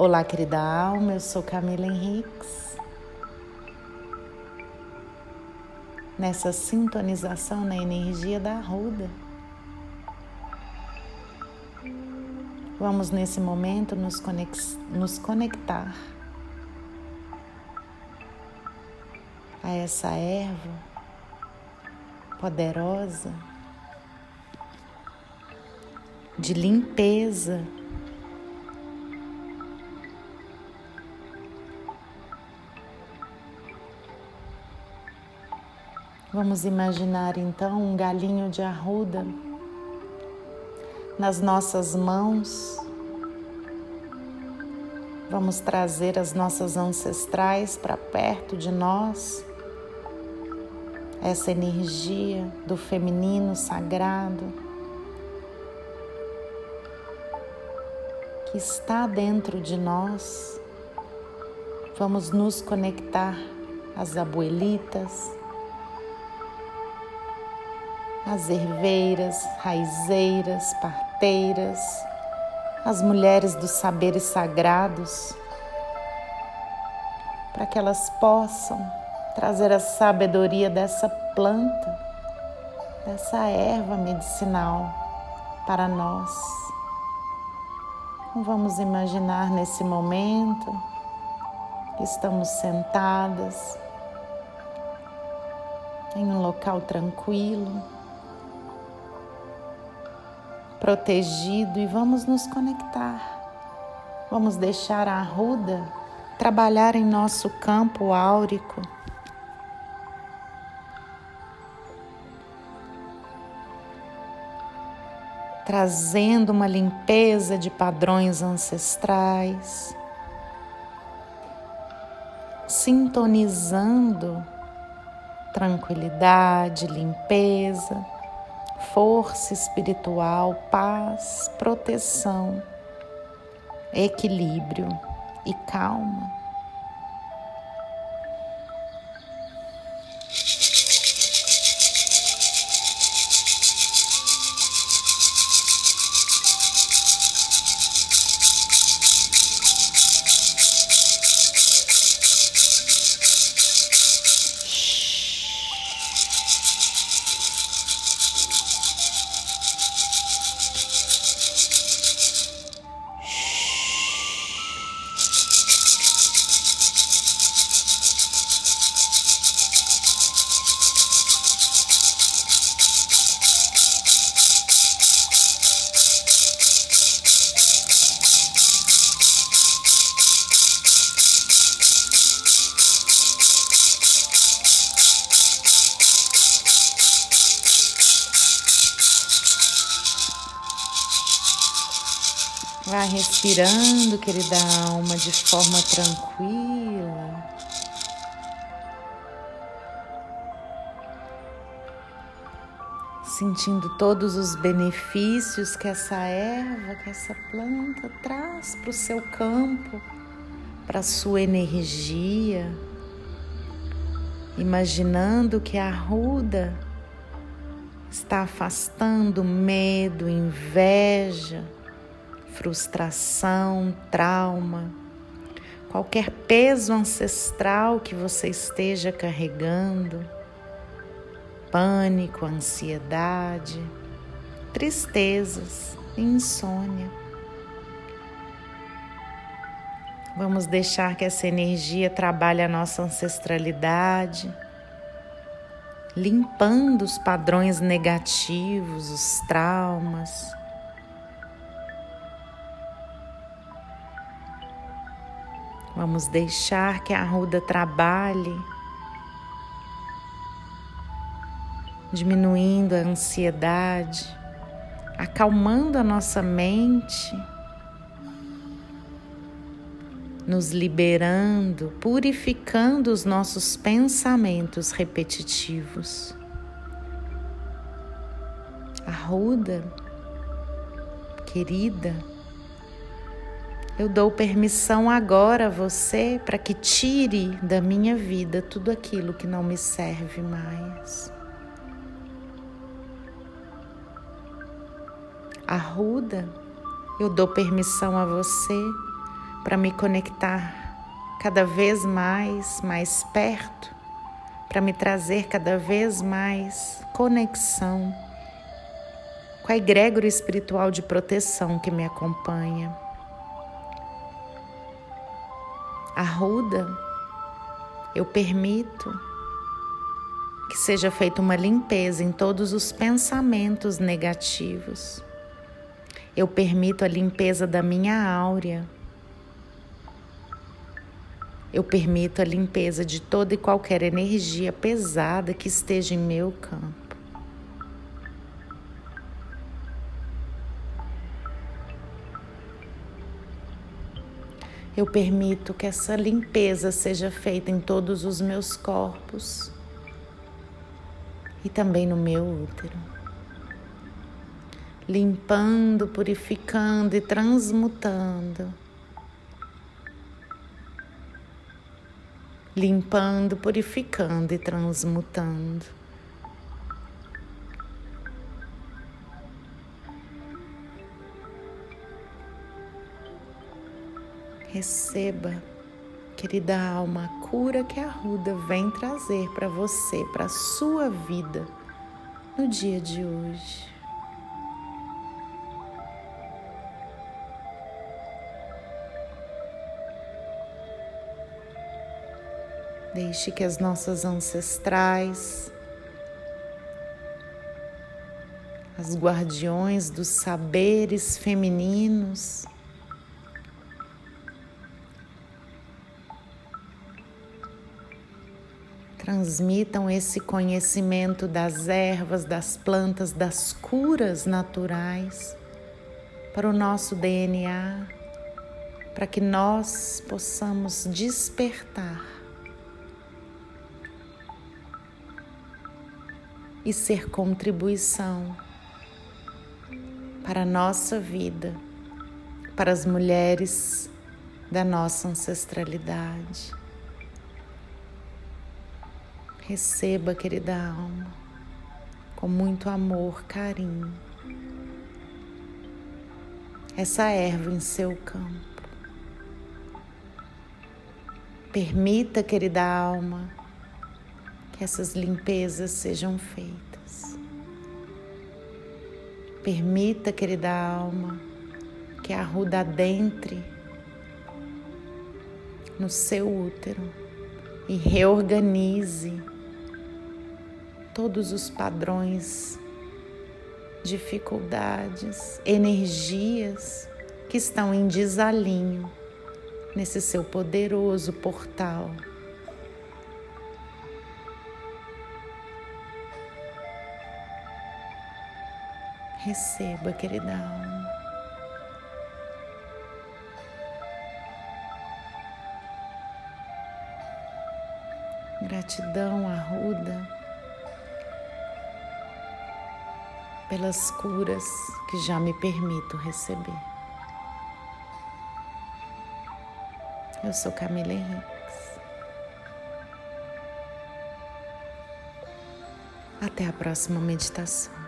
Olá, querida alma, eu sou Camila Henriques. Nessa sintonização na energia da Arruda. Vamos nesse momento nos, conex nos conectar a essa erva poderosa de limpeza Vamos imaginar então um galinho de arruda nas nossas mãos. Vamos trazer as nossas ancestrais para perto de nós, essa energia do feminino sagrado que está dentro de nós. Vamos nos conectar às abuelitas, as herveiras, raizeiras, parteiras, as mulheres dos saberes sagrados, para que elas possam trazer a sabedoria dessa planta, dessa erva medicinal para nós. Então, vamos imaginar nesse momento que estamos sentadas em um local tranquilo protegido e vamos nos conectar. Vamos deixar a arruda trabalhar em nosso campo áurico. Trazendo uma limpeza de padrões ancestrais, sintonizando tranquilidade, limpeza força espiritual, paz, proteção, equilíbrio e calma. Vai respirando, querida alma, de forma tranquila. Sentindo todos os benefícios que essa erva, que essa planta traz para o seu campo, para a sua energia. Imaginando que a arruda está afastando medo, inveja frustração, trauma, qualquer peso ancestral que você esteja carregando, pânico, ansiedade, tristezas, insônia. Vamos deixar que essa energia trabalhe a nossa ancestralidade, limpando os padrões negativos, os traumas, Vamos deixar que a arruda trabalhe, diminuindo a ansiedade, acalmando a nossa mente, nos liberando, purificando os nossos pensamentos repetitivos. Arruda, querida, eu dou permissão agora a você para que tire da minha vida tudo aquilo que não me serve mais. Arruda, eu dou permissão a você para me conectar cada vez mais, mais perto, para me trazer cada vez mais conexão com a egrégora espiritual de proteção que me acompanha. A ruda, eu permito que seja feita uma limpeza em todos os pensamentos negativos. Eu permito a limpeza da minha áurea eu permito a limpeza de toda e qualquer energia pesada que esteja em meu campo. Eu permito que essa limpeza seja feita em todos os meus corpos e também no meu útero. Limpando, purificando e transmutando limpando, purificando e transmutando. Receba, querida alma, a cura que a Ruda vem trazer para você, para a sua vida no dia de hoje. Deixe que as nossas ancestrais, as guardiões dos saberes femininos, transmitam esse conhecimento das ervas, das plantas, das curas naturais para o nosso DNA, para que nós possamos despertar e ser contribuição para a nossa vida, para as mulheres da nossa ancestralidade. Receba, querida alma, com muito amor, carinho, essa erva em seu campo. Permita, querida alma, que essas limpezas sejam feitas. Permita, querida alma, que a ruda adentre no seu útero e reorganize todos os padrões, dificuldades, energias que estão em desalinho nesse seu poderoso portal Receba, querida alma. Gratidão, Arruda, pelas curas que já me permito receber. Eu sou Camila Henriques. Até a próxima meditação.